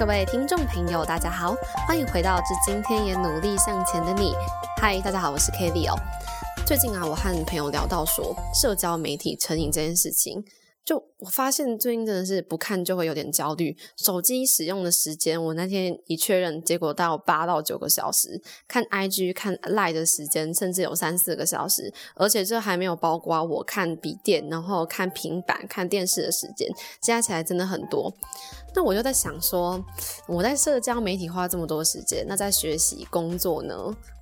各位听众朋友，大家好，欢迎回到《这今天也努力向前的你》。嗨，大家好，我是 k v 哦。最近啊，我和朋友聊到说社交媒体成瘾这件事情。就我发现最近真的是不看就会有点焦虑。手机使用的时间，我那天一确认，结果到八到九个小时。看 IG、看 Line 的时间，甚至有三四个小时。而且这还没有包括我看笔电、然后看平板、看电视的时间，加起来真的很多。那我就在想说，我在社交媒体花这么多时间，那在学习工作呢？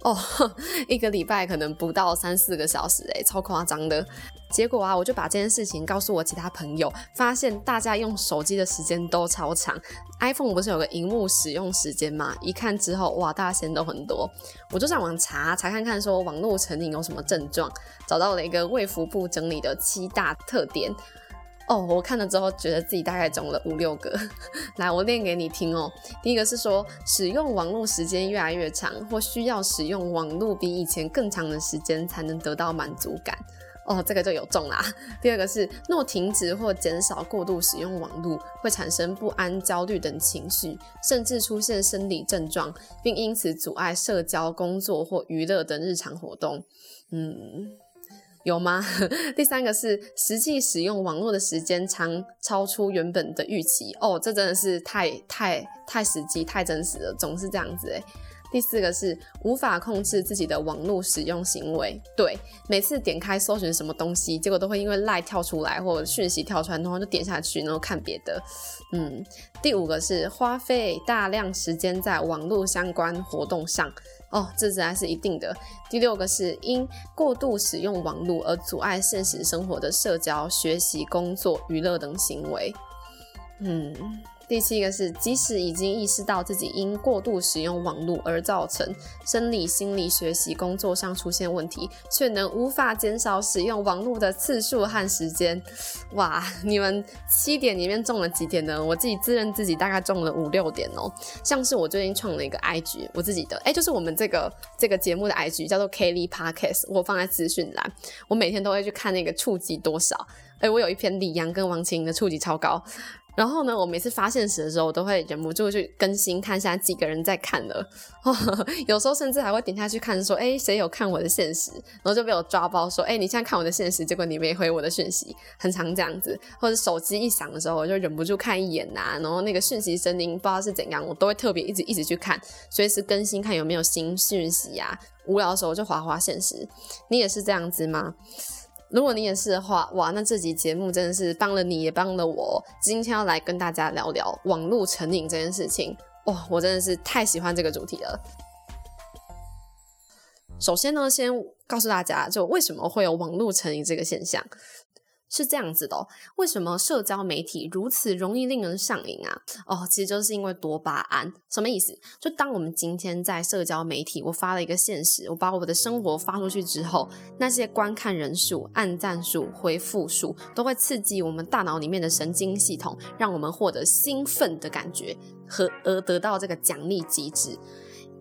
哦，一个礼拜可能不到三四个小时，诶，超夸张的。结果啊，我就把这件事情告诉我其他朋友，发现大家用手机的时间都超长。iPhone 不是有个荧幕使用时间吗？一看之后，哇，大家时间都很多。我就上网查查看看，说网络成瘾有什么症状，找到了一个卫福部整理的七大特点。哦，我看了之后觉得自己大概中了五六个。来，我念给你听哦。第一个是说，使用网络时间越来越长，或需要使用网络比以前更长的时间才能得到满足感。哦，这个就有中啦。第二个是，若停止或减少过度使用网络，会产生不安、焦虑等情绪，甚至出现生理症状，并因此阻碍社交、工作或娱乐等日常活动。嗯，有吗？第三个是，实际使用网络的时间长超出原本的预期。哦，这真的是太太太实际、太真实了，总是这样子诶。第四个是无法控制自己的网络使用行为，对，每次点开搜寻什么东西，结果都会因为赖跳出来或者讯息跳出来，然后就点下去，然后看别的。嗯，第五个是花费大量时间在网络相关活动上，哦，这自然是一定的。第六个是因过度使用网络而阻碍现实生活的社交、学习、工作、娱乐等行为。嗯。第七个是，即使已经意识到自己因过度使用网络而造成生理、心理、学习、工作上出现问题，却能无法减少使用网络的次数和时间。哇，你们七点里面中了几点呢？我自己自认自己大概中了五六点哦。像是我最近创了一个 IG，我自己的，哎，就是我们这个这个节目的 IG，叫做 Kelly Podcast，我放在资讯栏，我每天都会去看那个触及多少。哎，我有一篇李阳跟王晴的触及超高。然后呢，我每次发现实的时候，我都会忍不住去更新，看一下几个人在看了。有时候甚至还会点下去看，说：“哎，谁有看我的现实？”然后就被我抓包，说：“哎，你现在看我的现实，结果你没回我的讯息。”很常这样子，或者手机一响的时候，我就忍不住看一眼呐。然后那个讯息声音不知道是怎样，我都会特别一直一直去看，随时更新看有没有新讯息呀。无聊的时候就划划现实。你也是这样子吗？如果你也是的话，哇，那这集节目真的是帮了你，也帮了我。今天要来跟大家聊聊网络成瘾这件事情，哇，我真的是太喜欢这个主题了。首先呢，先告诉大家，就为什么会有网络成瘾这个现象。是这样子的，为什么社交媒体如此容易令人上瘾啊？哦，其实就是因为多巴胺。什么意思？就当我们今天在社交媒体，我发了一个现实，我把我的生活发出去之后，那些观看人数、按赞数、回复数，都会刺激我们大脑里面的神经系统，让我们获得兴奋的感觉和而得到这个奖励机制。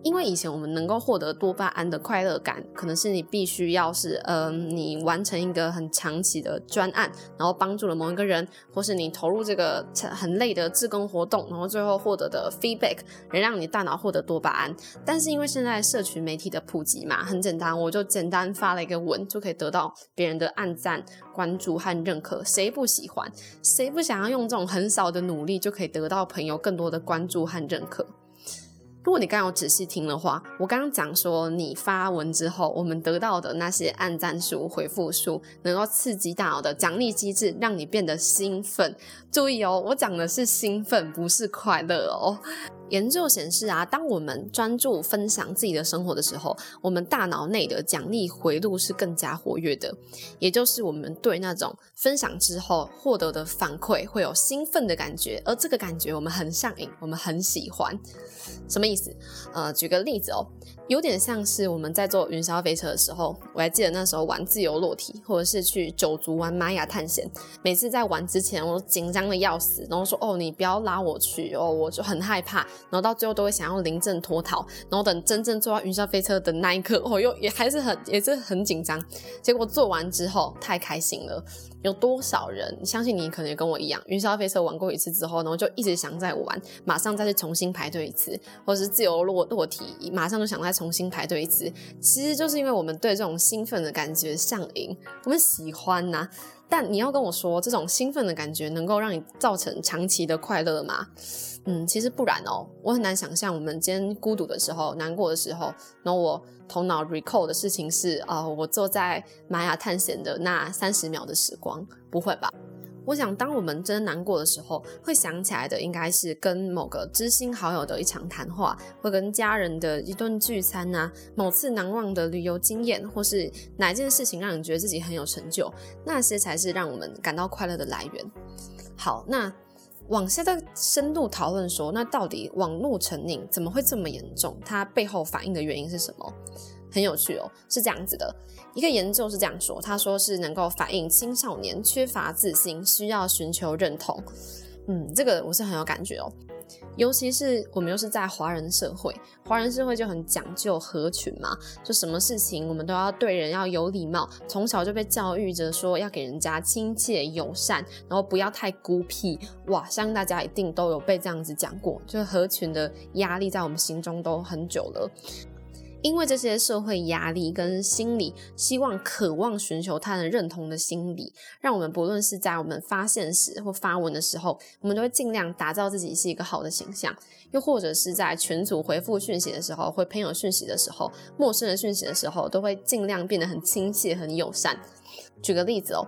因为以前我们能够获得多巴胺的快乐感，可能是你必须要是，嗯，你完成一个很长期的专案，然后帮助了某一个人，或是你投入这个很累的自工活动，然后最后获得的 feedback 能让你大脑获得多巴胺。但是因为现在社群媒体的普及嘛，很简单，我就简单发了一个文，就可以得到别人的按赞、关注和认可。谁不喜欢？谁不想要用这种很少的努力就可以得到朋友更多的关注和认可？如果你刚有仔细听的话，我刚刚讲说，你发文之后，我们得到的那些按赞数、回复数，能够刺激大脑的奖励机制，让你变得兴奋。注意哦，我讲的是兴奋，不是快乐哦。研究显示啊，当我们专注分享自己的生活的时候，我们大脑内的奖励回路是更加活跃的，也就是我们对那种分享之后获得的反馈会有兴奋的感觉，而这个感觉我们很上瘾，我们很喜欢。什么意思？呃，举个例子哦。有点像是我们在坐云霄飞车的时候，我还记得那时候玩自由落体，或者是去九族玩玛雅探险。每次在玩之前，我都紧张的要死，然后说：“哦，你不要拉我去哦，我就很害怕。”然后到最后都会想要临阵脱逃，然后等真正坐到云霄飞车的那一刻，哦，又也还是很也是很紧张。结果做完之后太开心了，有多少人相信你可能也跟我一样，云霄飞车玩过一次之后，然后就一直想再玩，马上再去重新排队一次，或者是自由落落体，马上就想再重新排队一次。其实就是因为我们对这种兴奋的感觉上瘾，我们喜欢呐。但你要跟我说，这种兴奋的感觉能够让你造成长期的快乐吗？嗯，其实不然哦。我很难想象，我们今天孤独的时候、难过的时候，然后我头脑 recall 的事情是啊，我坐在玛雅探险的那三十秒的时光，不会吧？我想，当我们真难过的时候，会想起来的应该是跟某个知心好友的一场谈话，或跟家人的一顿聚餐啊，某次难忘的旅游经验，或是哪件事情让你觉得自己很有成就，那些才是让我们感到快乐的来源。好，那往下再深度讨论说，那到底网络成瘾怎么会这么严重？它背后反映的原因是什么？很有趣哦，是这样子的，一个研究是这样说，他说是能够反映青少年缺乏自信，需要寻求认同。嗯，这个我是很有感觉哦，尤其是我们又是在华人社会，华人社会就很讲究合群嘛，就什么事情我们都要对人要有礼貌，从小就被教育着说要给人家亲切友善，然后不要太孤僻。哇，相信大家一定都有被这样子讲过，就是合群的压力在我们心中都很久了。因为这些社会压力跟心理希望、渴望寻求他人认同的心理，让我们不论是在我们发现时或发文的时候，我们都会尽量打造自己是一个好的形象；又或者是在群组回复讯息的时候，或朋友讯息的时候、陌生人讯息的时候，都会尽量变得很亲切、很友善。举个例子哦，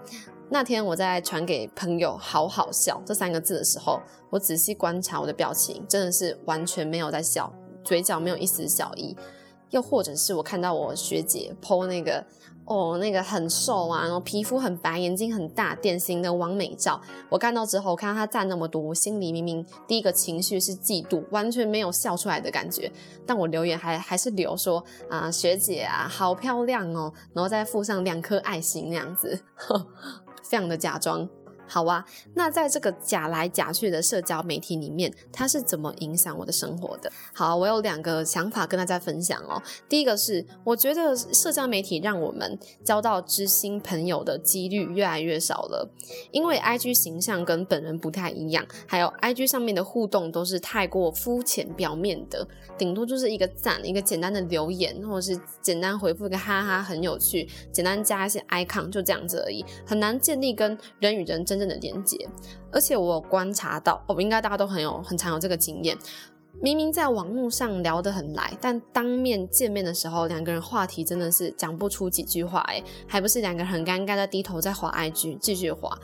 那天我在传给朋友“好好笑”这三个字的时候，我仔细观察我的表情，真的是完全没有在笑，嘴角没有一丝笑意。又或者是我看到我学姐 PO 那个哦，那个很瘦啊，然后皮肤很白，眼睛很大，典型的完美照。我看到之后，看到她赞那么多，我心里明明第一个情绪是嫉妒，完全没有笑出来的感觉。但我留言还还是留说啊，学姐啊，好漂亮哦，然后再附上两颗爱心那样子，非常的假装。好啊，那在这个假来假去的社交媒体里面，它是怎么影响我的生活的？好，我有两个想法跟大家分享哦。第一个是，我觉得社交媒体让我们交到知心朋友的几率越来越少了，因为 IG 形象跟本人不太一样，还有 IG 上面的互动都是太过肤浅表面的，顶多就是一个赞，一个简单的留言，或者是简单回复一个哈哈很有趣，简单加一些 icon 就这样子而已，很难建立跟人与人真。真的连接，而且我观察到，哦，应该大家都很有很常有这个经验。明明在网络上聊得很来，但当面见面的时候，两个人话题真的是讲不出几句话，哎，还不是两个人很尴尬的低头在滑 IG 继续滑，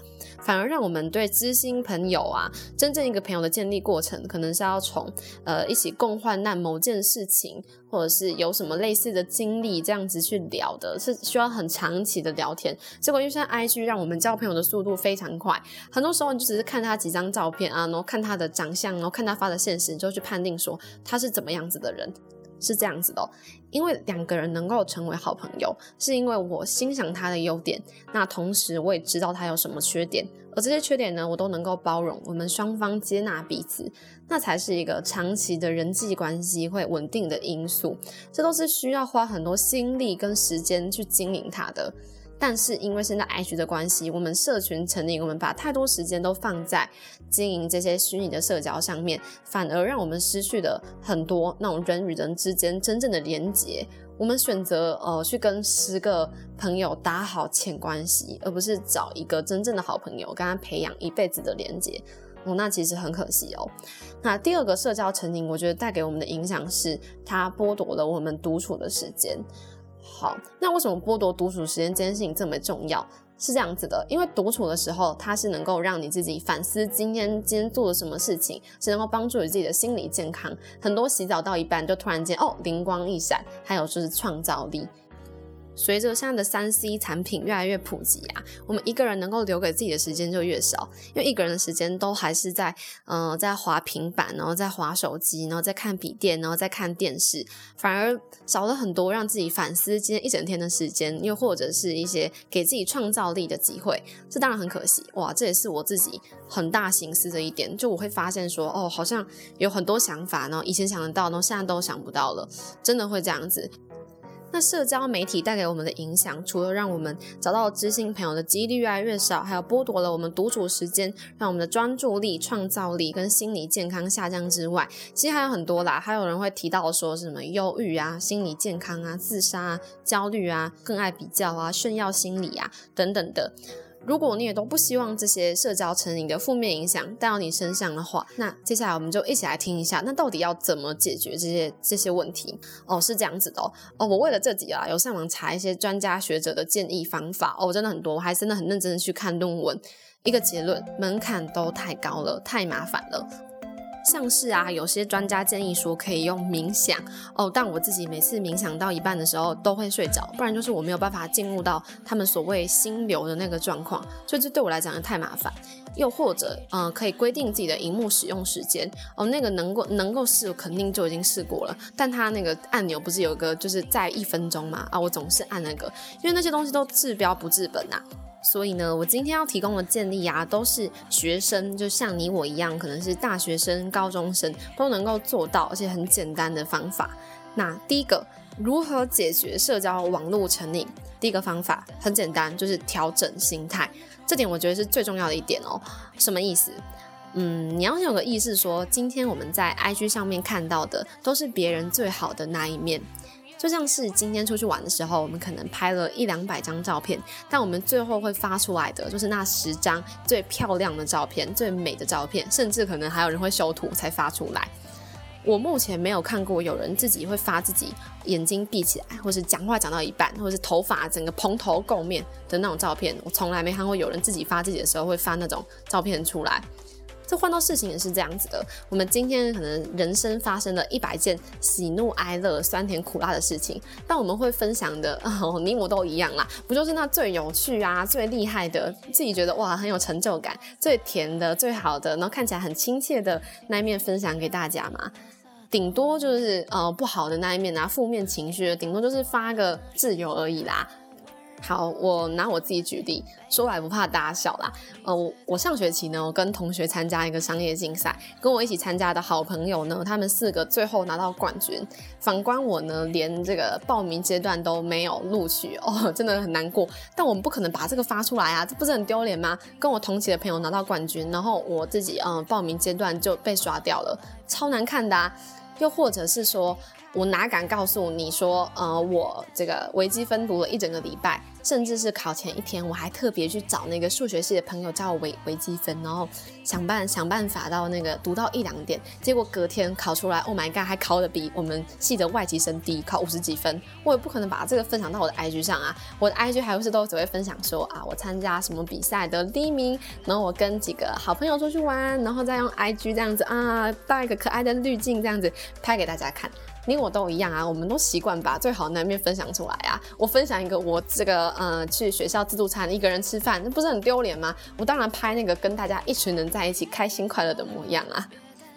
反而让我们对知心朋友啊，真正一个朋友的建立过程，可能是要从呃一起共患难某件事情，或者是有什么类似的经历这样子去聊的，是需要很长期的聊天。结果因为现在 IG 让我们交朋友的速度非常快，很多时候你就只是看他几张照片啊，然后看他的长相，然后看他发的现实，你就去判。定说他是怎么样子的人，是这样子的，因为两个人能够成为好朋友，是因为我欣赏他的优点，那同时我也知道他有什么缺点，而这些缺点呢，我都能够包容，我们双方接纳彼此，那才是一个长期的人际关系会稳定的因素，这都是需要花很多心力跟时间去经营他的。但是因为现在 IG 的关系，我们社群成立，我们把太多时间都放在经营这些虚拟的社交上面，反而让我们失去了很多那种人与人之间真正的连接。我们选择呃去跟十个朋友打好浅关系，而不是找一个真正的好朋友跟他培养一辈子的连接。哦，那其实很可惜哦。那第二个社交成瘾，我觉得带给我们的影响是，它剥夺了我们独处的时间。好，那为什么剥夺独处时间这件事情这么重要？是这样子的，因为独处的时候，它是能够让你自己反思今天今天做了什么事情，是能够帮助你自己的心理健康。很多洗澡到一半就突然间哦灵光一闪，还有就是创造力。随着现在的三 C 产品越来越普及啊，我们一个人能够留给自己的时间就越少，因为一个人的时间都还是在呃在滑平板，然后在滑手机，然后在看笔电，然后在看电视，反而少了很多让自己反思今天一整天的时间，又或者是一些给自己创造力的机会，这当然很可惜哇！这也是我自己很大心思的一点，就我会发现说哦，好像有很多想法，然后以前想得到，然后现在都想不到了，真的会这样子。那社交媒体带给我们的影响，除了让我们找到知心朋友的几率越来越少，还有剥夺了我们独处时间，让我们的专注力、创造力跟心理健康下降之外，其实还有很多啦。还有人会提到说什么忧郁啊、心理健康啊、自杀、啊、焦虑啊、更爱比较啊、炫耀心理啊等等的。如果你也都不希望这些社交成瘾的负面影响带到你身上的话，那接下来我们就一起来听一下，那到底要怎么解决这些这些问题？哦，是这样子的哦。我为了这集啊，有上网查一些专家学者的建议方法哦，真的很多，我还真的很认真的去看论文。一个结论，门槛都太高了，太麻烦了。像是啊，有些专家建议说可以用冥想哦，但我自己每次冥想到一半的时候都会睡着，不然就是我没有办法进入到他们所谓心流的那个状况，所以这对我来讲太麻烦。又或者，嗯，可以规定自己的荧幕使用时间哦，那个能够能够试，肯定就已经试过了，但它那个按钮不是有个就是在一分钟嘛？啊，我总是按那个，因为那些东西都治标不治本呐。所以呢，我今天要提供的建议啊，都是学生，就像你我一样，可能是大学生、高中生都能够做到，而且很简单的方法。那第一个，如何解决社交网络成瘾？第一个方法很简单，就是调整心态。这点我觉得是最重要的一点哦。什么意思？嗯，你要有个意识，说今天我们在 IG 上面看到的，都是别人最好的那一面。就像是今天出去玩的时候，我们可能拍了一两百张照片，但我们最后会发出来的就是那十张最漂亮的照片、最美的照片，甚至可能还有人会修图才发出来。我目前没有看过有人自己会发自己眼睛闭起来，或是讲话讲到一半，或是头发整个蓬头垢面的那种照片。我从来没看过有人自己发自己的时候会发那种照片出来。这换到事情也是这样子的。我们今天可能人生发生了一百件喜怒哀乐、酸甜苦辣的事情，但我们会分享的，你我都一样啦，不就是那最有趣啊、最厉害的，自己觉得哇很有成就感、最甜的、最好的，然后看起来很亲切的那一面分享给大家嘛？顶多就是呃不好的那一面啊，负面情绪，顶多就是发个自由而已啦。好，我拿我自己举例，说来不怕大家笑啦。呃，我我上学期呢，我跟同学参加一个商业竞赛，跟我一起参加的好朋友呢，他们四个最后拿到冠军。反观我呢，连这个报名阶段都没有录取哦，真的很难过。但我们不可能把这个发出来啊，这不是很丢脸吗？跟我同期的朋友拿到冠军，然后我自己嗯报名阶段就被刷掉了，超难看的。又或者是说。我哪敢告诉你说，呃，我这个微积分读了一整个礼拜，甚至是考前一天，我还特别去找那个数学系的朋友教我微微积分，然后想办想办法到那个读到一两点，结果隔天考出来，Oh my god，还考的比我们系的外籍生低，考五十几分。我也不可能把这个分享到我的 IG 上啊，我的 IG 还不是都只会分享说啊，我参加什么比赛得第一名，然后我跟几个好朋友出去玩，然后再用 IG 这样子啊，带一个可爱的滤镜这样子拍给大家看。你我都一样啊，我们都习惯把最好的那面分享出来啊。我分享一个我这个呃去学校自助餐一个人吃饭，那不是很丢脸吗？我当然拍那个跟大家一群人在一起开心快乐的模样啊。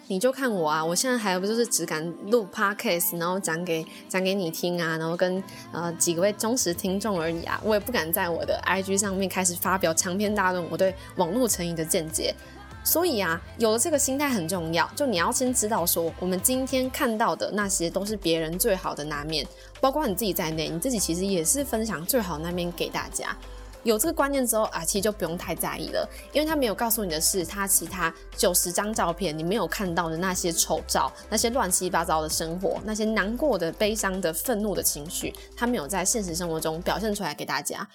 你就看我啊，我现在还不就是只敢录 podcast，然后讲给讲给你听啊，然后跟呃几位忠实听众而已啊。我也不敢在我的 IG 上面开始发表长篇大论我对网络成瘾的见解。所以啊，有了这个心态很重要。就你要先知道，说我们今天看到的那些都是别人最好的那面，包括你自己在内，你自己其实也是分享最好那面给大家。有这个观念之后啊，其实就不用太在意了，因为他没有告诉你的是，他其他九十张照片你没有看到的那些丑照，那些乱七八糟的生活，那些难过的、悲伤的、愤怒的情绪，他没有在现实生活中表现出来给大家。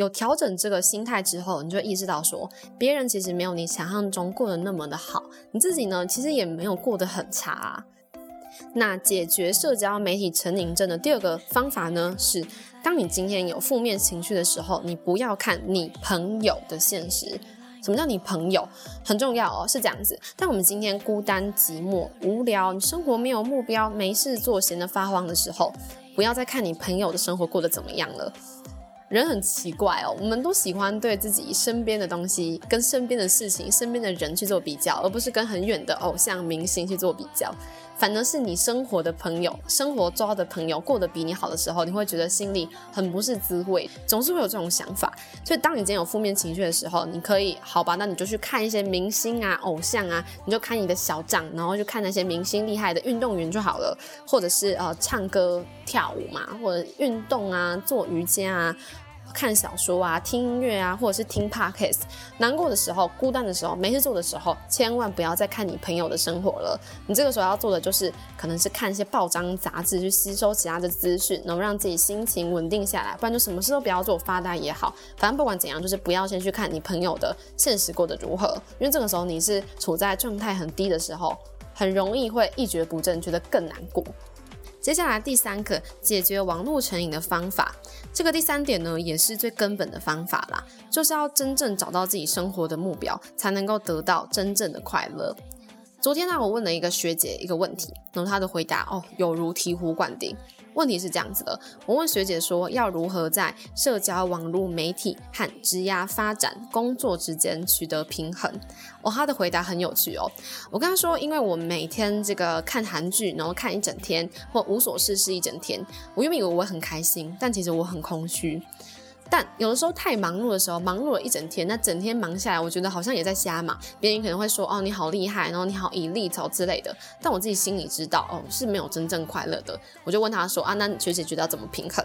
有调整这个心态之后，你就意识到说，别人其实没有你想象中过得那么的好，你自己呢，其实也没有过得很差。那解决社交媒体成瘾症的第二个方法呢，是当你今天有负面情绪的时候，你不要看你朋友的现实。什么叫你朋友很重要哦？是这样子。当我们今天孤单寂寞、无聊，你生活没有目标、没事做、闲得发慌的时候。不要再看你朋友的生活过得怎么样了。人很奇怪哦，我们都喜欢对自己身边的东西、跟身边的事情、身边的人去做比较，而不是跟很远的偶像明星去做比较。反而是你生活的朋友、生活中的朋友过得比你好的时候，你会觉得心里很不是滋味，总是会有这种想法。所以，当你今天有负面情绪的时候，你可以好吧，那你就去看一些明星啊、偶像啊，你就看你的小账，然后就看那些明星厉害的运动员就好了，或者是呃唱歌跳舞嘛，或者运动啊、做瑜伽啊。看小说啊，听音乐啊，或者是听 podcast。难过的时候、孤单的时候、没事做的时候，千万不要再看你朋友的生活了。你这个时候要做的就是，可能是看一些报章杂志，去吸收其他的资讯，能让自己心情稳定下来。不然就什么事都不要做，发呆也好。反正不管怎样，就是不要先去看你朋友的现实过得如何，因为这个时候你是处在状态很低的时候，很容易会一蹶不振，觉得更难过。接下来第三个解决网络成瘾的方法，这个第三点呢，也是最根本的方法啦，就是要真正找到自己生活的目标，才能够得到真正的快乐。昨天呢，我问了一个学姐一个问题，然后她的回答哦，有如醍醐灌顶。问题是这样子的，我问学姐说，要如何在社交网络媒体和职涯发展、工作之间取得平衡？哦，她的回答很有趣哦。我跟她说，因为我每天这个看韩剧，然后看一整天，或无所事事一整天，我原本以为我很开心，但其实我很空虚。但有的时候太忙碌的时候，忙碌了一整天，那整天忙下来，我觉得好像也在瞎忙。别人可能会说，哦，你好厉害，然后你好以力走之类的。但我自己心里知道，哦，是没有真正快乐的。我就问他说，啊，那学姐觉得要怎么平衡？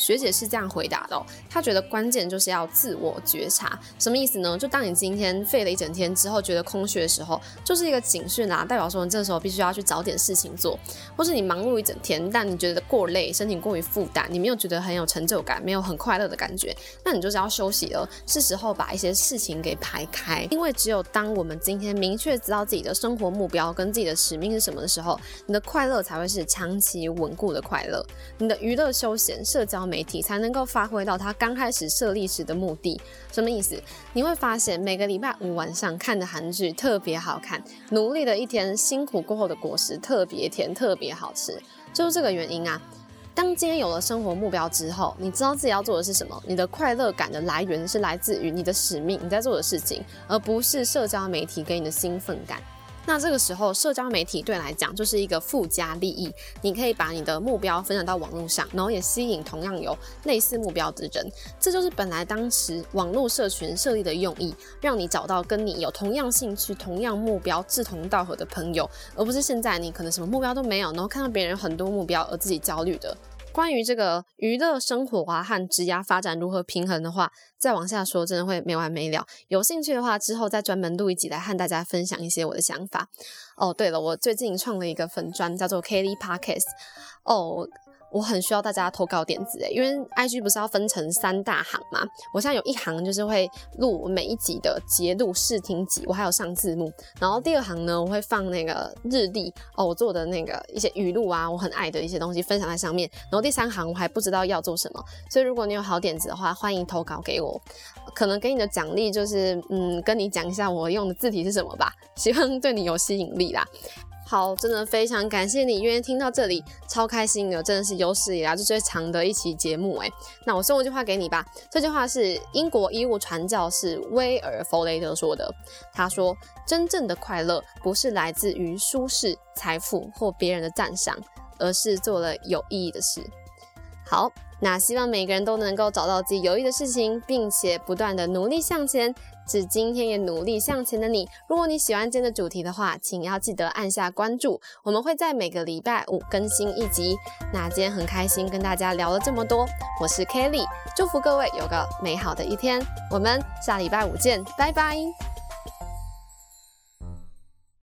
学姐是这样回答的，她觉得关键就是要自我觉察，什么意思呢？就当你今天废了一整天之后，觉得空虚的时候，就是一个警讯啦，代表说你这时候必须要去找点事情做，或是你忙碌一整天，但你觉得过累，身体过于负担，你没有觉得很有成就感，没有很快乐的感觉，那你就是要休息了，是时候把一些事情给排开，因为只有当我们今天明确知道自己的生活目标跟自己的使命是什么的时候，你的快乐才会是长期稳固的快乐，你的娱乐休闲社交。媒体才能够发挥到它刚开始设立时的目的，什么意思？你会发现每个礼拜五晚上看的韩剧特别好看，努力的一天辛苦过后的果实特别甜，特别好吃，就是这个原因啊。当今天有了生活目标之后，你知道自己要做的是什么，你的快乐感的来源是来自于你的使命，你在做的事情，而不是社交媒体给你的兴奋感。那这个时候，社交媒体对来讲就是一个附加利益。你可以把你的目标分享到网络上，然后也吸引同样有类似目标的人。这就是本来当时网络社群设立的用意，让你找到跟你有同样兴趣、同样目标、志同道合的朋友，而不是现在你可能什么目标都没有，然后看到别人很多目标而自己焦虑的。关于这个娱乐生活啊和职业发展如何平衡的话，再往下说真的会没完没了。有兴趣的话，之后再专门录一集来和大家分享一些我的想法。哦，对了，我最近创了一个粉专，叫做 Kelly Podcast。哦。我很需要大家投稿点子诶，因为 IG 不是要分成三大行嘛？我现在有一行就是会录每一集的节录试听集，我还有上字幕。然后第二行呢，我会放那个日历哦，我做的那个一些语录啊，我很爱的一些东西分享在上面。然后第三行我还不知道要做什么，所以如果你有好点子的话，欢迎投稿给我。可能给你的奖励就是，嗯，跟你讲一下我用的字体是什么吧，希望对你有吸引力啦。好，真的非常感谢你愿意听到这里，超开心的，真的是有史以来最长的一期节目哎。那我送一句话给你吧，这句话是英国医务传教士威尔·弗雷德说的。他说：“真正的快乐不是来自于舒适、财富或别人的赞赏，而是做了有意义的事。”好，那希望每个人都能够找到自己有意的事情，并且不断的努力向前。是今天也努力向前的你。如果你喜欢今天的主题的话，请要记得按下关注。我们会在每个礼拜五更新一集。那今天很开心跟大家聊了这么多，我是 Kelly，祝福各位有个美好的一天。我们下礼拜五见，拜拜。